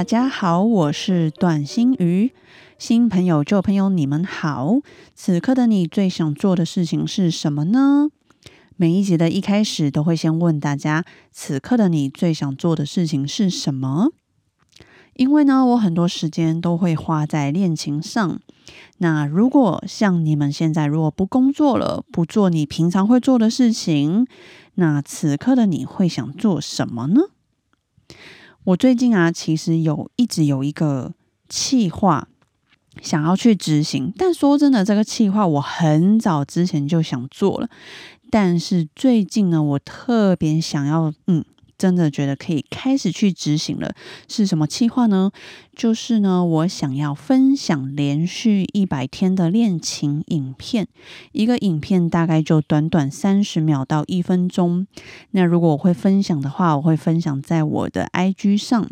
大家好，我是短心鱼。新朋友、旧朋友，你们好。此刻的你最想做的事情是什么呢？每一集的一开始都会先问大家：此刻的你最想做的事情是什么？因为呢，我很多时间都会花在练琴上。那如果像你们现在如果不工作了，不做你平常会做的事情，那此刻的你会想做什么呢？我最近啊，其实有一直有一个计划想要去执行，但说真的，这个计划我很早之前就想做了。但是最近呢，我特别想要，嗯，真的觉得可以开始去执行了。是什么计划呢？就是呢，我想要分享连续一百天的练琴影片，一个影片大概就短短三十秒到一分钟。那如果我会分享的话，我会分享在我的 IG 上。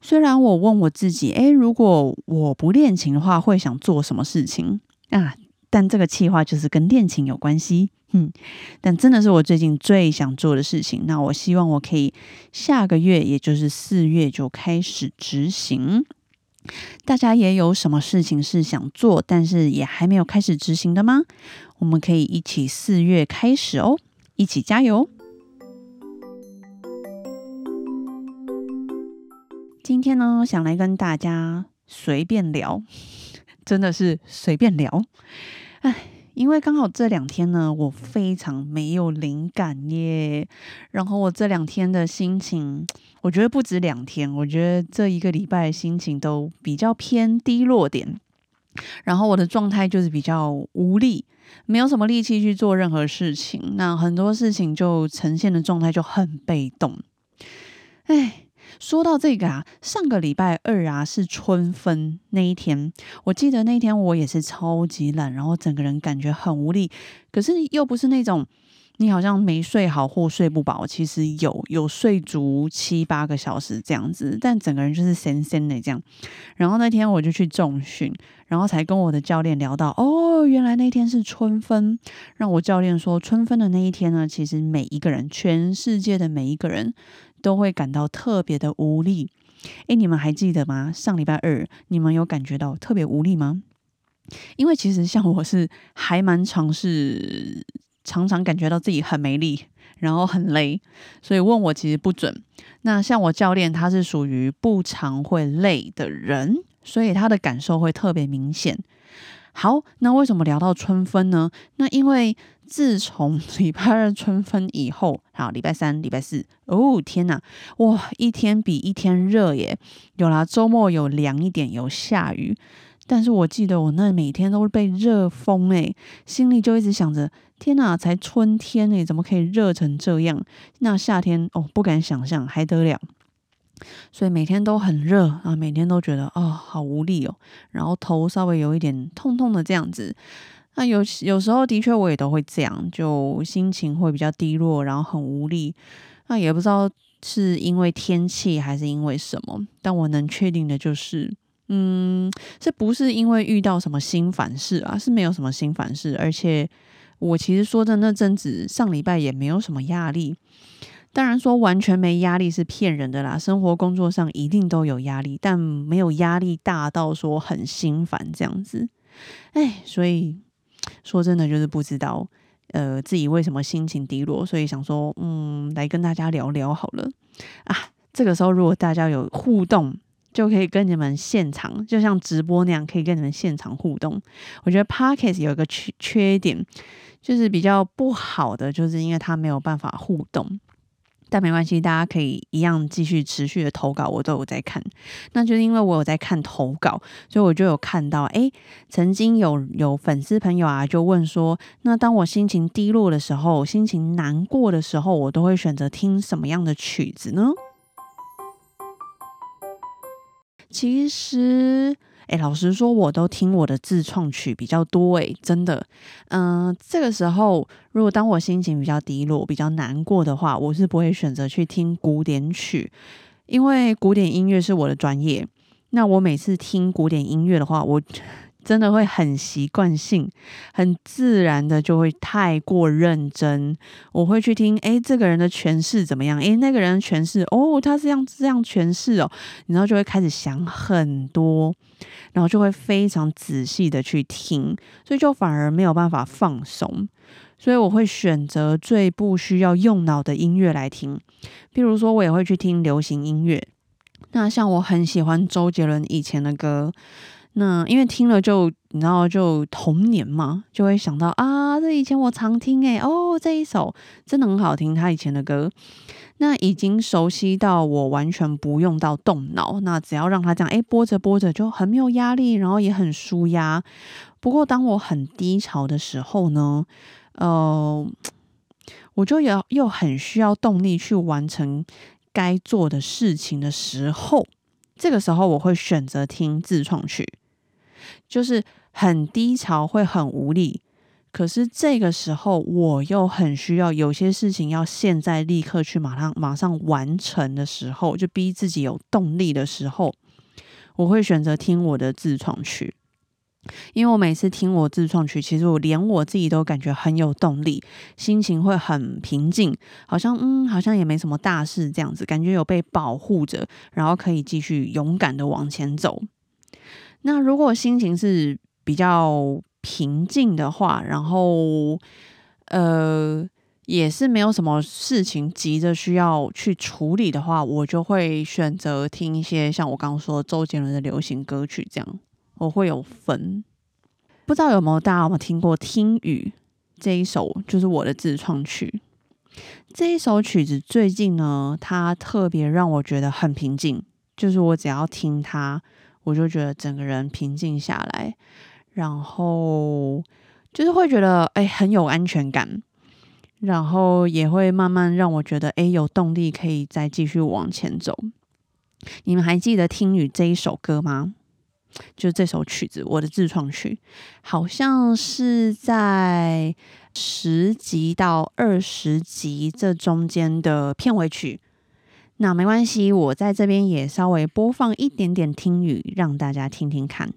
虽然我问我自己，诶，如果我不练琴的话，会想做什么事情啊？但这个计划就是跟恋情有关系。嗯，但真的是我最近最想做的事情。那我希望我可以下个月，也就是四月就开始执行。大家也有什么事情是想做，但是也还没有开始执行的吗？我们可以一起四月开始哦，一起加油！今天呢，想来跟大家随便聊，真的是随便聊。哎。因为刚好这两天呢，我非常没有灵感耶。然后我这两天的心情，我觉得不止两天，我觉得这一个礼拜心情都比较偏低落点。然后我的状态就是比较无力，没有什么力气去做任何事情。那很多事情就呈现的状态就很被动。哎。说到这个啊，上个礼拜二啊是春分那一天，我记得那天我也是超级懒，然后整个人感觉很无力，可是又不是那种你好像没睡好或睡不饱，其实有有睡足七八个小时这样子，但整个人就是神神的这样。然后那天我就去重训，然后才跟我的教练聊到，哦，原来那天是春分，让我教练说春分的那一天呢，其实每一个人，全世界的每一个人。都会感到特别的无力。诶，你们还记得吗？上礼拜二，你们有感觉到特别无力吗？因为其实像我是还蛮尝试，常常感觉到自己很没力，然后很累，所以问我其实不准。那像我教练，他是属于不常会累的人，所以他的感受会特别明显。好，那为什么聊到春分呢？那因为。自从 礼拜二春分以后，好，礼拜三、礼拜四，哦天哪，哇，一天比一天热耶！有啦，周末有凉一点，有下雨，但是我记得我那每天都被热疯诶，心里就一直想着，天哪，才春天诶，怎么可以热成这样？那夏天哦，不敢想象，还得了？所以每天都很热啊，每天都觉得哦，好无力哦，然后头稍微有一点痛痛的这样子。那有有时候的确我也都会这样，就心情会比较低落，然后很无力。那也不知道是因为天气还是因为什么，但我能确定的就是，嗯，这不是因为遇到什么心烦事啊，是没有什么心烦事。而且我其实说的那阵子上礼拜也没有什么压力。当然说完全没压力是骗人的啦，生活工作上一定都有压力，但没有压力大到说很心烦这样子。哎，所以。说真的，就是不知道，呃，自己为什么心情低落，所以想说，嗯，来跟大家聊聊好了啊。这个时候，如果大家有互动，就可以跟你们现场，就像直播那样，可以跟你们现场互动。我觉得 Podcast 有一个缺缺点，就是比较不好的，就是因为它没有办法互动。但没关系，大家可以一样继续持续的投稿，我都有在看。那就是因为我有在看投稿，所以我就有看到，哎，曾经有有粉丝朋友啊，就问说，那当我心情低落的时候，心情难过的时候，我都会选择听什么样的曲子呢？其实，哎，老实说，我都听我的自创曲比较多，哎，真的。嗯，这个时候，如果当我心情比较低落、比较难过的话，我是不会选择去听古典曲，因为古典音乐是我的专业。那我每次听古典音乐的话，我。真的会很习惯性、很自然的就会太过认真。我会去听，诶，这个人的诠释怎么样？诶，那个人的诠释，哦，他是这样这样诠释哦，然后就会开始想很多，然后就会非常仔细的去听，所以就反而没有办法放松。所以我会选择最不需要用脑的音乐来听，譬如说，我也会去听流行音乐。那像我很喜欢周杰伦以前的歌。那因为听了就你知道就童年嘛，就会想到啊，这以前我常听诶，哦这一首真的很好听，他以前的歌，那已经熟悉到我完全不用到动脑，那只要让他这样诶播着播着就很没有压力，然后也很舒压。不过当我很低潮的时候呢，呃，我就要又很需要动力去完成该做的事情的时候，这个时候我会选择听自创曲。就是很低潮，会很无力。可是这个时候，我又很需要有些事情要现在立刻去马上马上完成的时候，就逼自己有动力的时候，我会选择听我的自创曲。因为我每次听我自创曲，其实我连我自己都感觉很有动力，心情会很平静，好像嗯，好像也没什么大事这样子，感觉有被保护着，然后可以继续勇敢的往前走。那如果心情是比较平静的话，然后呃也是没有什么事情急着需要去处理的话，我就会选择听一些像我刚刚说周杰伦的流行歌曲，这样我会有分。不知道有没有大家有没有听过《听雨》这一首，就是我的自创曲。这一首曲子最近呢，它特别让我觉得很平静，就是我只要听它。我就觉得整个人平静下来，然后就是会觉得哎很有安全感，然后也会慢慢让我觉得哎有动力可以再继续往前走。你们还记得《听雨》这一首歌吗？就这首曲子，我的自创曲，好像是在十集到二十集这中间的片尾曲。那没关系，我在这边也稍微播放一点点听语，让大家听听看。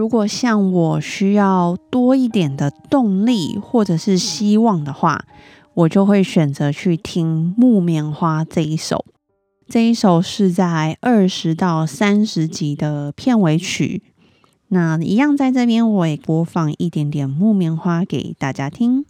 如果像我需要多一点的动力或者是希望的话，我就会选择去听《木棉花》这一首。这一首是在二十到三十集的片尾曲。那一样在这边，我也播放一点点《木棉花》给大家听。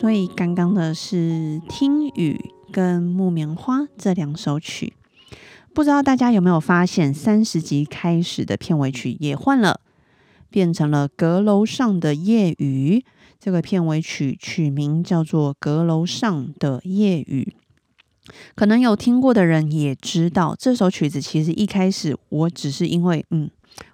所以刚刚的是《听雨》跟《木棉花》这两首曲，不知道大家有没有发现，三十集开始的片尾曲也换了，变成了《阁楼上的夜雨》。这个片尾曲曲名叫做《阁楼上的夜雨》。可能有听过的人也知道，这首曲子其实一开始我只是因为嗯。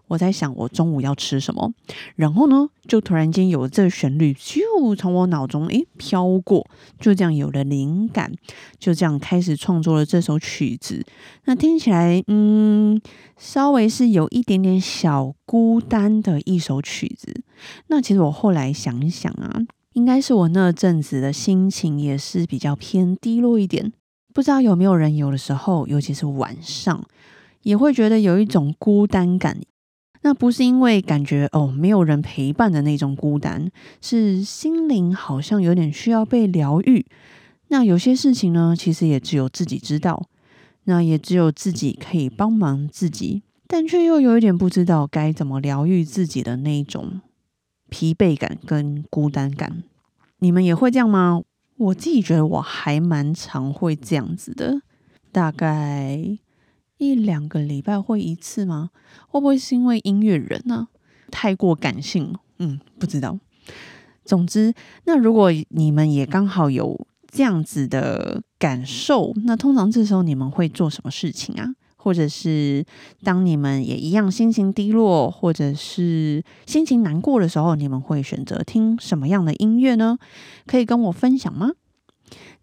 我在想我中午要吃什么，然后呢，就突然间有这个旋律，就从我脑中诶飘过，就这样有了灵感，就这样开始创作了这首曲子。那听起来，嗯，稍微是有一点点小孤单的一首曲子。那其实我后来想一想啊，应该是我那阵子的心情也是比较偏低落一点。不知道有没有人有的时候，尤其是晚上，也会觉得有一种孤单感。那不是因为感觉哦没有人陪伴的那种孤单，是心灵好像有点需要被疗愈。那有些事情呢，其实也只有自己知道，那也只有自己可以帮忙自己，但却又有一点不知道该怎么疗愈自己的那种疲惫感跟孤单感。你们也会这样吗？我自己觉得我还蛮常会这样子的，大概。一两个礼拜会一次吗？会不会是因为音乐人呢？太过感性？嗯，不知道。总之，那如果你们也刚好有这样子的感受，那通常这时候你们会做什么事情啊？或者是当你们也一样心情低落，或者是心情难过的时候，你们会选择听什么样的音乐呢？可以跟我分享吗？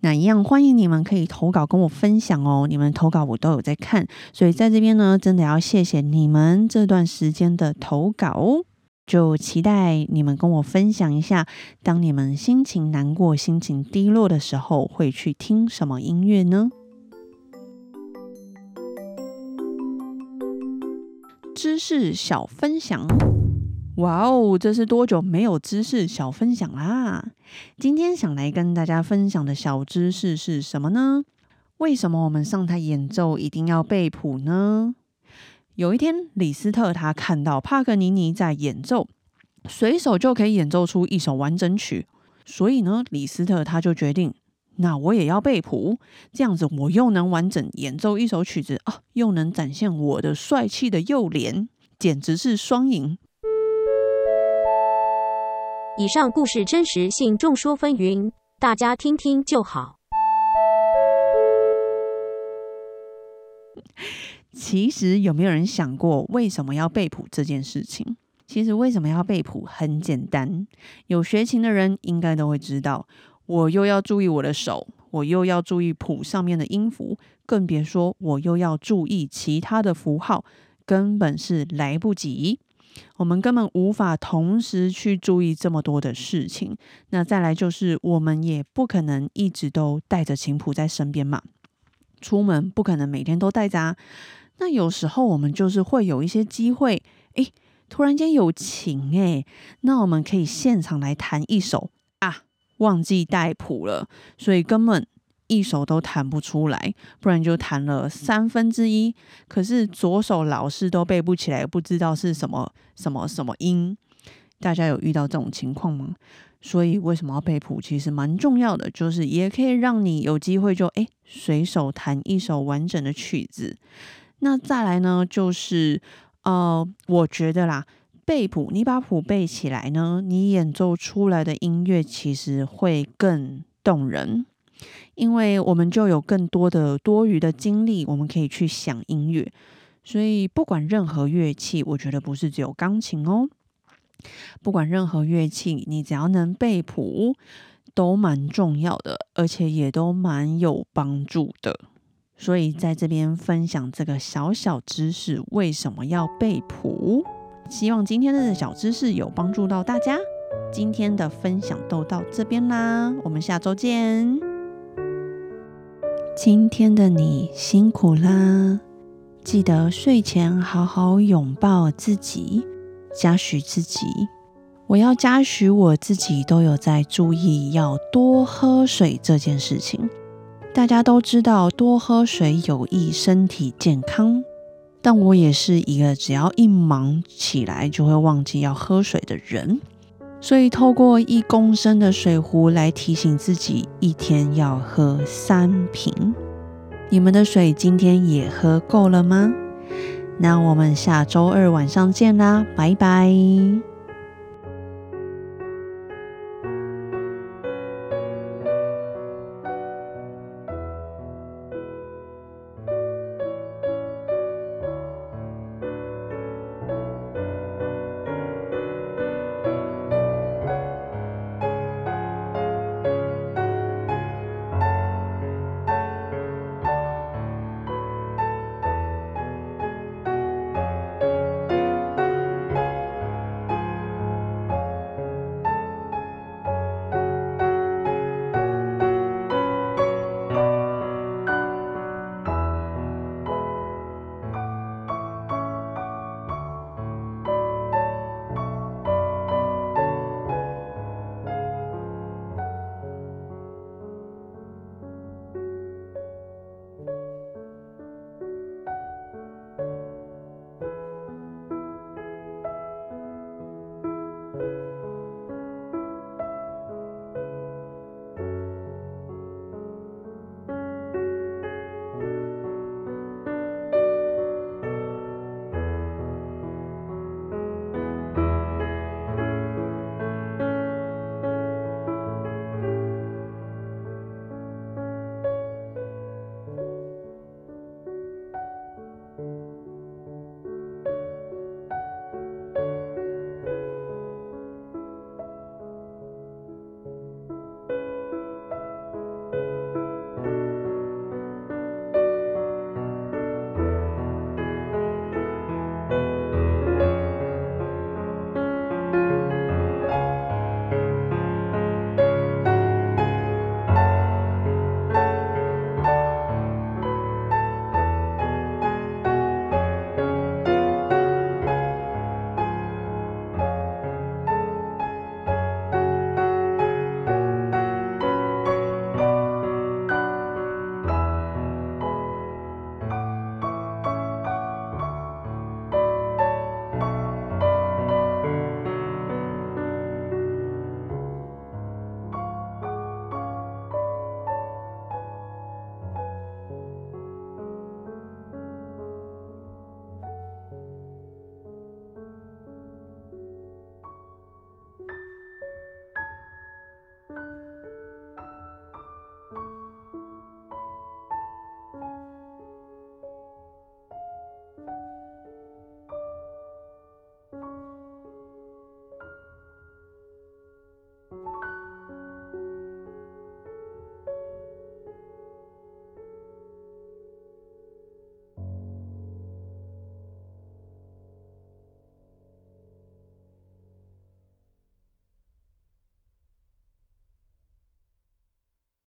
那一样欢迎你们可以投稿跟我分享哦，你们投稿我都有在看，所以在这边呢，真的要谢谢你们这段时间的投稿哦，就期待你们跟我分享一下，当你们心情难过、心情低落的时候，会去听什么音乐呢？知识小分享。哇哦，这是多久没有知识小分享啦？今天想来跟大家分享的小知识是什么呢？为什么我们上台演奏一定要背谱呢？有一天，李斯特他看到帕格尼尼在演奏，随手就可以演奏出一首完整曲，所以呢，李斯特他就决定，那我也要背谱，这样子我又能完整演奏一首曲子啊，又能展现我的帅气的右脸，简直是双赢。以上故事真实性众说纷纭，大家听听就好。其实有没有人想过，为什么要背谱这件事情？其实为什么要背谱很简单，有学琴的人应该都会知道。我又要注意我的手，我又要注意谱上面的音符，更别说我又要注意其他的符号，根本是来不及。我们根本无法同时去注意这么多的事情。那再来就是，我们也不可能一直都带着琴谱在身边嘛。出门不可能每天都带着啊。那有时候我们就是会有一些机会，诶，突然间有琴诶，那我们可以现场来弹一首啊，忘记带谱了，所以根本。一首都弹不出来，不然就弹了三分之一。可是左手老是都背不起来，不知道是什么什么什么音。大家有遇到这种情况吗？所以为什么要背谱？其实蛮重要的，就是也可以让你有机会就诶随手弹一首完整的曲子。那再来呢，就是呃，我觉得啦，背谱，你把谱背起来呢，你演奏出来的音乐其实会更动人。因为我们就有更多的多余的精力，我们可以去想音乐。所以不管任何乐器，我觉得不是只有钢琴哦。不管任何乐器，你只要能背谱，都蛮重要的，而且也都蛮有帮助的。所以在这边分享这个小小知识，为什么要背谱？希望今天的小知识有帮助到大家。今天的分享都到这边啦，我们下周见。今天的你辛苦啦！记得睡前好好拥抱自己，嘉许自己。我要嘉许我自己，都有在注意要多喝水这件事情。大家都知道多喝水有益身体健康，但我也是一个只要一忙起来就会忘记要喝水的人。所以，透过一公升的水壶来提醒自己，一天要喝三瓶。你们的水今天也喝够了吗？那我们下周二晚上见啦，拜拜。